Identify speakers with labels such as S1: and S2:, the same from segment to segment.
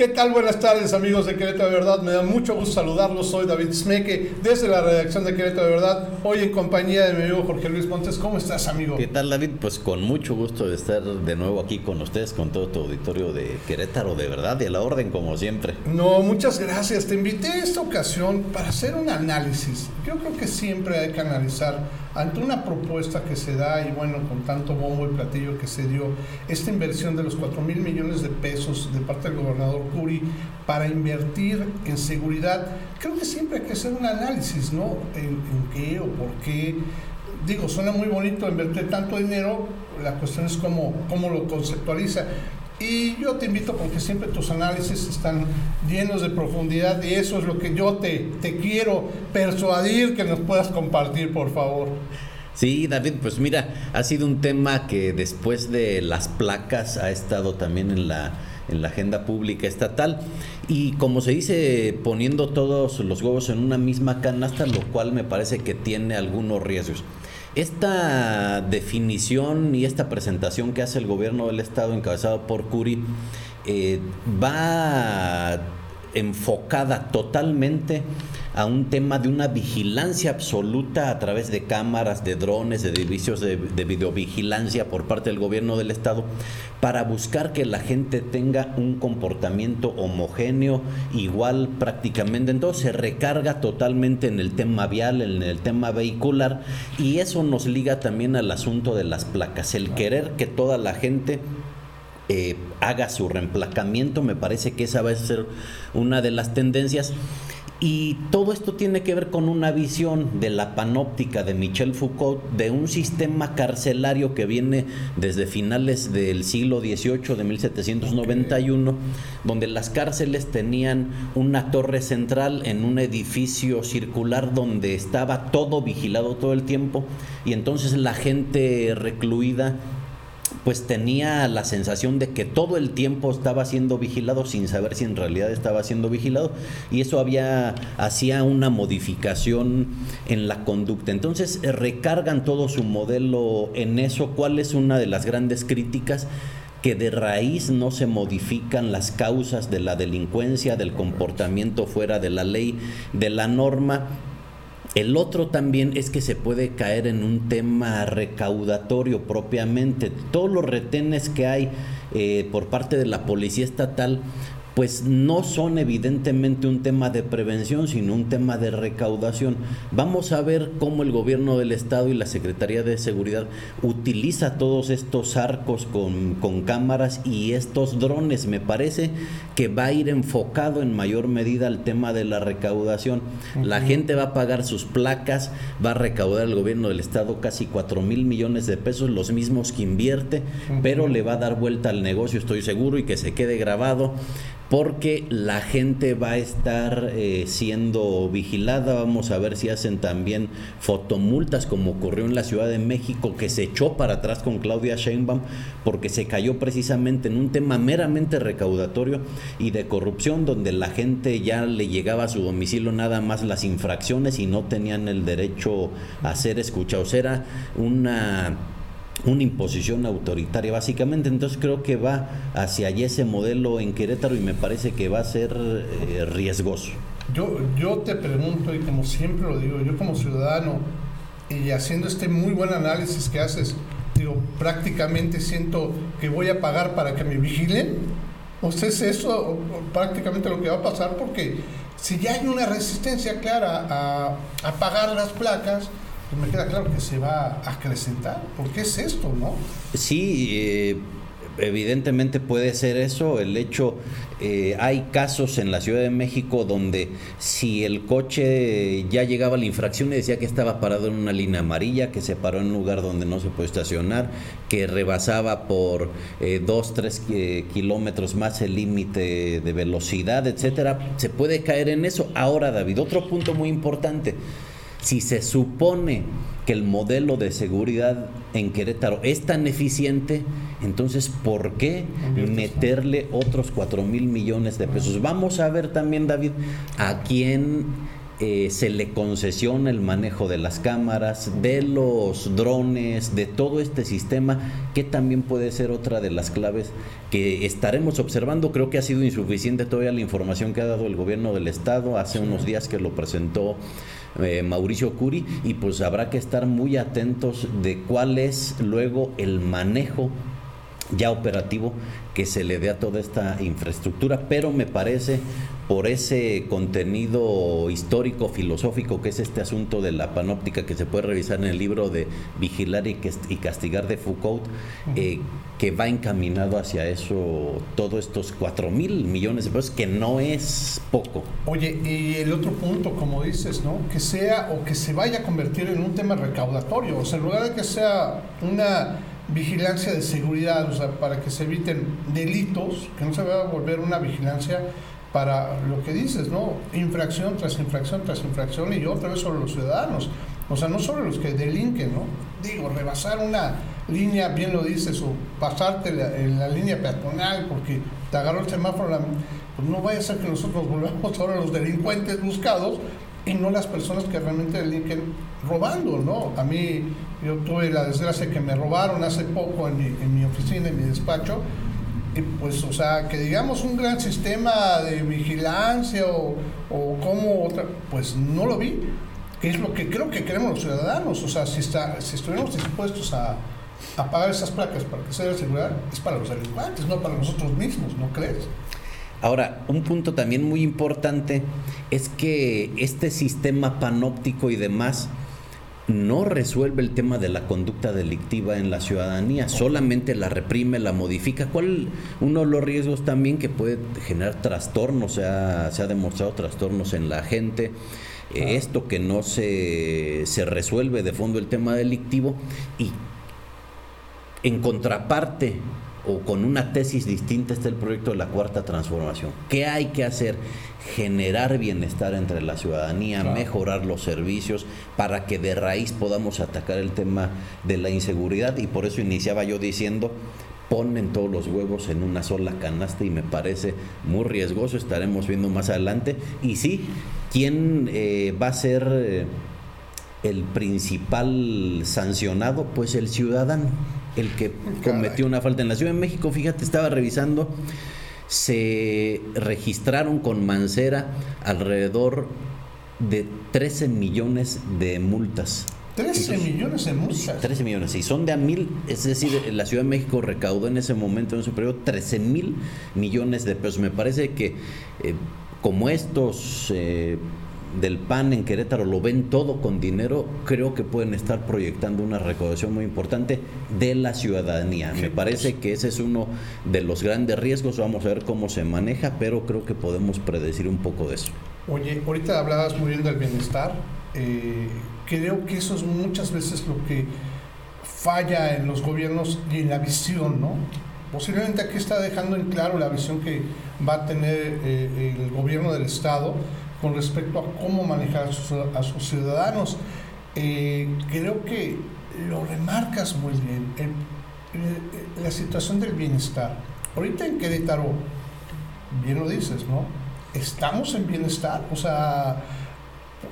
S1: ¿Qué tal? Buenas tardes, amigos de Querétaro de Verdad. Me da mucho gusto saludarlos. Soy David Smeke, desde la redacción de Querétaro de Verdad. Hoy en compañía de mi amigo Jorge Luis Montes. ¿Cómo estás, amigo?
S2: ¿Qué tal, David? Pues con mucho gusto de estar de nuevo aquí con ustedes, con todo tu auditorio de Querétaro de Verdad y a la orden, como siempre.
S1: No, muchas gracias. Te invité a esta ocasión para hacer un análisis. Yo creo que siempre hay que analizar ante una propuesta que se da y bueno, con tanto bombo y platillo que se dio, esta inversión de los 4 mil millones de pesos de parte del gobernador Curi para invertir en seguridad, creo que siempre hay que hacer un análisis, ¿no? En, qué o por qué. Digo, suena muy bonito invertir tanto dinero, la cuestión es cómo, cómo lo conceptualiza. Y yo te invito porque siempre tus análisis están llenos de profundidad y eso es lo que yo te, te quiero persuadir que nos puedas compartir, por favor.
S2: Sí, David, pues mira, ha sido un tema que después de las placas ha estado también en la, en la agenda pública estatal y como se dice, poniendo todos los huevos en una misma canasta, lo cual me parece que tiene algunos riesgos. Esta definición y esta presentación que hace el gobierno del estado encabezado por Curi eh, va enfocada totalmente a un tema de una vigilancia absoluta a través de cámaras, de drones, de servicios de, de, videovigilancia por parte del gobierno del estado para buscar que la gente tenga un comportamiento homogéneo, igual prácticamente. Entonces se recarga totalmente en el tema vial, en el tema vehicular y eso nos liga también al asunto de las placas, el querer que toda la gente eh, haga su reemplacamiento, me parece que esa va a ser una de las tendencias. Y todo esto tiene que ver con una visión de la panóptica de Michel Foucault de un sistema carcelario que viene desde finales del siglo XVIII, de 1791, donde las cárceles tenían una torre central en un edificio circular donde estaba todo vigilado todo el tiempo y entonces la gente recluida pues tenía la sensación de que todo el tiempo estaba siendo vigilado sin saber si en realidad estaba siendo vigilado y eso había hacía una modificación en la conducta. Entonces eh, recargan todo su modelo en eso. ¿Cuál es una de las grandes críticas? que de raíz no se modifican las causas de la delincuencia, del comportamiento fuera de la ley, de la norma, el otro también es que se puede caer en un tema recaudatorio propiamente. Todos los retenes que hay eh, por parte de la policía estatal pues no son evidentemente un tema de prevención, sino un tema de recaudación. Vamos a ver cómo el gobierno del Estado y la Secretaría de Seguridad utiliza todos estos arcos con, con cámaras y estos drones. Me parece que va a ir enfocado en mayor medida al tema de la recaudación. La gente va a pagar sus placas, va a recaudar el gobierno del Estado casi 4 mil millones de pesos, los mismos que invierte, pero le va a dar vuelta al negocio, estoy seguro, y que se quede grabado porque la gente va a estar eh, siendo vigilada. Vamos a ver si hacen también fotomultas como ocurrió en la Ciudad de México, que se echó para atrás con Claudia Sheinbaum porque se cayó precisamente en un tema meramente recaudatorio y de corrupción, donde la gente ya le llegaba a su domicilio nada más las infracciones y no tenían el derecho a ser escuchados. Era una una imposición autoritaria básicamente. Entonces creo que va hacia allí ese modelo en Querétaro y me parece que va a ser eh, riesgoso.
S1: Yo yo te pregunto y como siempre lo digo yo como ciudadano y haciendo este muy buen análisis que haces digo prácticamente siento que voy a pagar para que me vigilen. O sea es eso prácticamente lo que va a pasar porque si ya hay una resistencia clara a, pagar las placas pues me queda claro que se va a acrecentar. ¿Por qué es esto, no?
S2: Sí, eh, evidentemente puede ser eso. El hecho, eh, hay casos en la Ciudad de México donde si el coche ya llegaba a la infracción y decía que estaba parado en una línea amarilla, que se paró en un lugar donde no se puede estacionar, que rebasaba por eh, dos, tres kilómetros más el límite de velocidad, etcétera, se puede caer en eso. Ahora, David, otro punto muy importante si se supone que el modelo de seguridad en Querétaro es tan eficiente, entonces ¿por qué meterle otros 4 mil millones de pesos? Vamos a ver también, David, a quién eh, se le concesiona el manejo de las cámaras, de los drones, de todo este sistema, que también puede ser otra de las claves que estaremos observando. Creo que ha sido insuficiente todavía la información que ha dado el gobierno del estado hace unos días que lo presentó. Eh, Mauricio Curi y pues habrá que estar muy atentos de cuál es luego el manejo ya operativo que se le dé a toda esta infraestructura, pero me parece por ese contenido histórico, filosófico, que es este asunto de la panóptica que se puede revisar en el libro de Vigilar y, Castigar de Foucault, eh, que va encaminado hacia eso todos estos 4 mil millones de pesos, que no es poco.
S1: Oye, y el otro punto, como dices, ¿no? Que sea o que se vaya a convertir en un tema recaudatorio, o sea, en lugar de que sea una vigilancia de seguridad, o sea, para que se eviten delitos, que no se vaya a volver una vigilancia para lo que dices, ¿no? Infracción tras infracción tras infracción y otra vez sobre los ciudadanos. O sea, no sobre los que delinquen, ¿no? Digo, rebasar una línea, bien lo dices, o pasarte en la línea peatonal porque te agarró el semáforo, pues no vaya a ser que nosotros volvamos ahora los delincuentes buscados y no las personas que realmente delinquen robando, ¿no? A mí, yo tuve la desgracia que me robaron hace poco en mi, en mi oficina, en mi despacho, y pues, o sea, que digamos un gran sistema de vigilancia o, o como otra, pues no lo vi, que es lo que creo que queremos los ciudadanos, o sea, si, está, si estuviéramos dispuestos a, a pagar esas placas para que sea de seguridad, es para los delincuentes, no para nosotros mismos, ¿no crees?
S2: Ahora, un punto también muy importante es que este sistema panóptico y demás no resuelve el tema de la conducta delictiva en la ciudadanía, solamente la reprime, la modifica. ¿Cuál uno de los riesgos también que puede generar trastornos? Se ha, se ha demostrado trastornos en la gente. Eh, esto que no se, se resuelve de fondo el tema delictivo y en contraparte o con una tesis distinta está el proyecto de la cuarta transformación. ¿Qué hay que hacer? Generar bienestar entre la ciudadanía, mejorar los servicios para que de raíz podamos atacar el tema de la inseguridad y por eso iniciaba yo diciendo ponen todos los huevos en una sola canasta y me parece muy riesgoso, estaremos viendo más adelante. Y sí, ¿quién eh, va a ser eh, el principal sancionado? Pues el ciudadano el que cometió una falta en la Ciudad de México. Fíjate, estaba revisando, se registraron con Mancera alrededor de 13 millones de multas.
S1: 13 millones de multas.
S2: 13 millones, y son de a mil, es decir, la Ciudad de México recaudó en ese momento, en su periodo, 13 mil millones de pesos. Me parece que eh, como estos eh, del PAN en Querétaro lo ven todo con dinero, creo que pueden estar proyectando una recaudación muy importante de la ciudadanía. Me parece que ese es uno de los grandes riesgos, vamos a ver cómo se maneja, pero creo que podemos predecir un poco de eso.
S1: Oye, ahorita hablabas muy bien del bienestar, eh, creo que eso es muchas veces lo que falla en los gobiernos y en la visión, ¿no? Posiblemente aquí está dejando en claro la visión que va a tener eh, el gobierno del Estado, con respecto a cómo manejar a sus, ciudadanos. Eh, creo que lo remarcas muy bien, la situación del bienestar. Ahorita en Querétaro, bien lo dices, ¿no? Estamos en bienestar, o sea,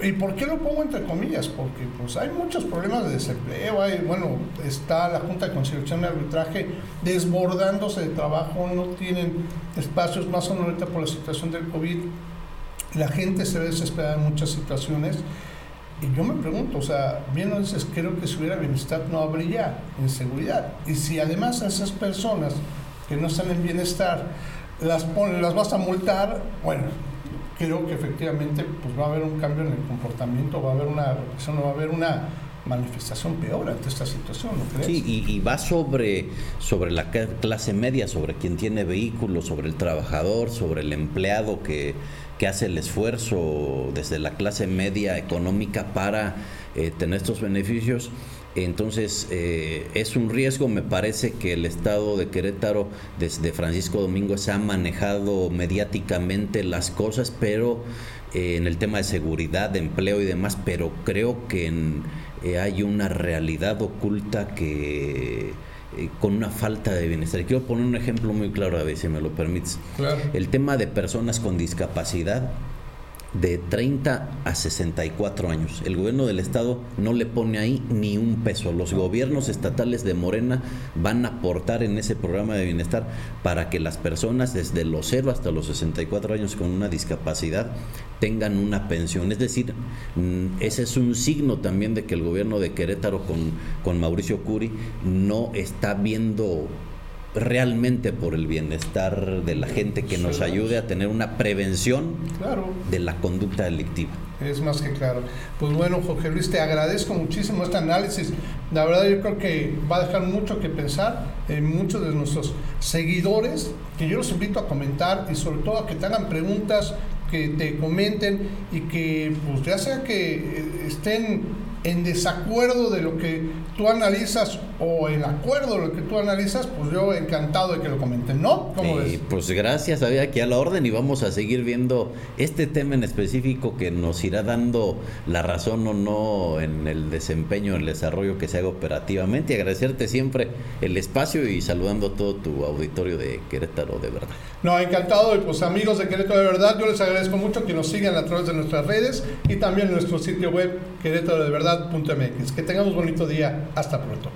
S1: ¿y por qué lo pongo entre comillas? Porque pues hay muchos problemas de desempleo, hay, bueno, está la Junta de Conciliación y Arbitraje desbordándose de trabajo, no tienen espacios más o menos ahorita por la situación del COVID, la gente se ve desesperada en muchas situaciones. Y yo me pregunto, o sea, bien lo dices, creo que si hubiera bienestar no habría inseguridad. Y si además a esas personas que no están en bienestar las, las vas a multar, bueno, creo que efectivamente pues va a haber un cambio en el comportamiento, va a haber una no va a haber una manifestación peor ante esta situación, ¿no crees?
S2: Sí, y, y, va sobre, sobre la clase media, sobre quien tiene vehículos, sobre el trabajador, sobre el empleado que que hace el esfuerzo desde la clase media económica para eh, tener estos beneficios. Entonces eh, es un riesgo, me parece que el estado de Querétaro desde Francisco Domingo se ha manejado mediáticamente las cosas, pero eh, en el tema de seguridad, de empleo y demás, pero creo que hay una realidad oculta que eh, con una falta de bienestar. quiero poner un ejemplo muy claro, a ver si me lo permites. El tema de personas con discapacidad de 30 a 64 años. El gobierno del estado no le pone ahí ni un peso. Los gobiernos estatales de Morena van a aportar en ese programa de bienestar para que las personas desde los 0 hasta los 64 años con una discapacidad tengan una pensión. Es decir, mm, ese es un signo también de que el gobierno de Querétaro con, con Mauricio Curi no está viendo realmente por el bienestar de la gente que nos ayude a tener una prevención de la conducta delictiva.
S1: Es más que claro. Pues bueno, Jorge Luis, te agradezco muchísimo este análisis. La verdad yo creo que va a dejar mucho que pensar en muchos de nuestros seguidores, que yo los invito a comentar y sobre todo a que te hagan preguntas, que te comenten y que pues ya sea que eh, estén en desacuerdo de lo que tú analizas o en acuerdo de lo que tú analizas, pues yo encantado de que lo comenten, ¿no?
S2: ¿Cómo Pues gracias, había aquí a la orden y vamos a seguir viendo este tema en específico que nos irá dando la razón o no en el desempeño, en el desarrollo que se haga operativamente. Y agradecerte siempre el espacio y saludando a todo tu auditorio de Querétaro de verdad.
S1: No, encantado y pues amigos de Querétaro de verdad, yo les agradezco mucho que nos sigan a través de nuestras redes y también en nuestro sitio web Querétaro de verdad que tengamos bonito día. Hasta pronto.